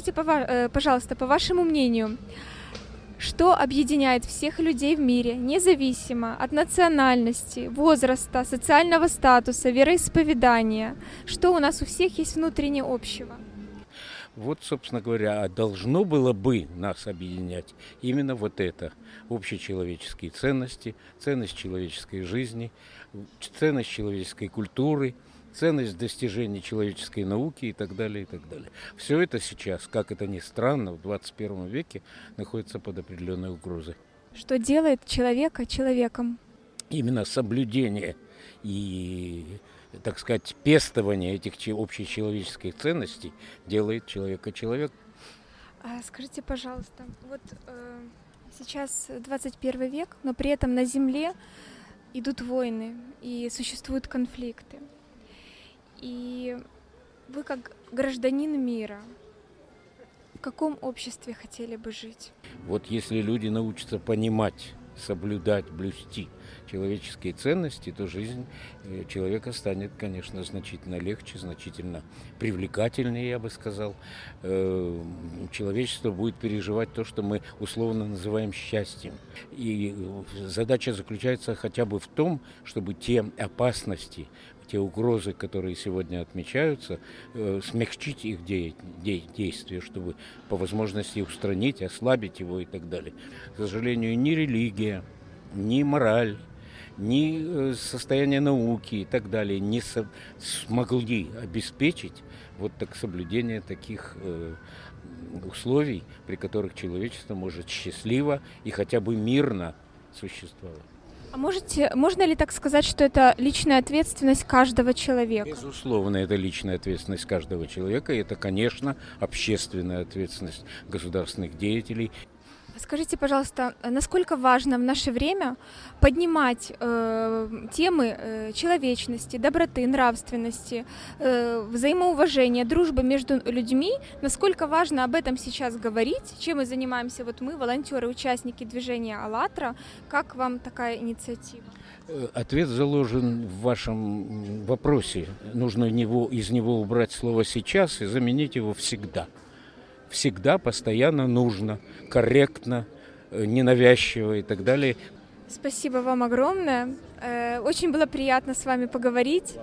скажите, пожалуйста, по вашему мнению, что объединяет всех людей в мире, независимо от национальности, возраста, социального статуса, вероисповедания? Что у нас у всех есть внутренне общего? Вот, собственно говоря, должно было бы нас объединять именно вот это. Общечеловеческие ценности, ценность человеческой жизни, ценность человеческой культуры – ценность достижений человеческой науки и так далее, и так далее. Все это сейчас, как это ни странно, в 21 веке находится под определенной угрозой. Что делает человека человеком? Именно соблюдение и, так сказать, пестование этих общечеловеческих ценностей делает человека человеком. А скажите, пожалуйста, вот э, сейчас 21 век, но при этом на Земле идут войны и существуют конфликты. И вы как гражданин мира, в каком обществе хотели бы жить? Вот если люди научатся понимать, соблюдать, блюсти человеческие ценности, то жизнь э, человека станет, конечно, значительно легче, значительно привлекательнее, я бы сказал. Э, человечество будет переживать то, что мы условно называем счастьем. И э, задача заключается хотя бы в том, чтобы те опасности, те угрозы, которые сегодня отмечаются, э, смягчить их де- де- действия, чтобы по возможности устранить, ослабить его и так далее. К сожалению, ни религия, ни мораль, ни э, состояние науки и так далее не со- смогли обеспечить вот так соблюдение таких э, условий, при которых человечество может счастливо и хотя бы мирно существовать. А можете, можно ли так сказать, что это личная ответственность каждого человека? Безусловно, это личная ответственность каждого человека, и это, конечно, общественная ответственность государственных деятелей Скажите, пожалуйста, насколько важно в наше время поднимать э, темы э, человечности, доброты, нравственности, э, взаимоуважения, дружбы между людьми? Насколько важно об этом сейчас говорить? Чем мы занимаемся вот мы, волонтеры, участники движения «АЛЛАТРА»? Как вам такая инициатива? Э, ответ заложен в вашем вопросе. Нужно него, из него убрать слово «сейчас» и заменить его «всегда» всегда, постоянно нужно, корректно, э, ненавязчиво и так далее. Спасибо вам огромное. Э, очень было приятно с вами поговорить.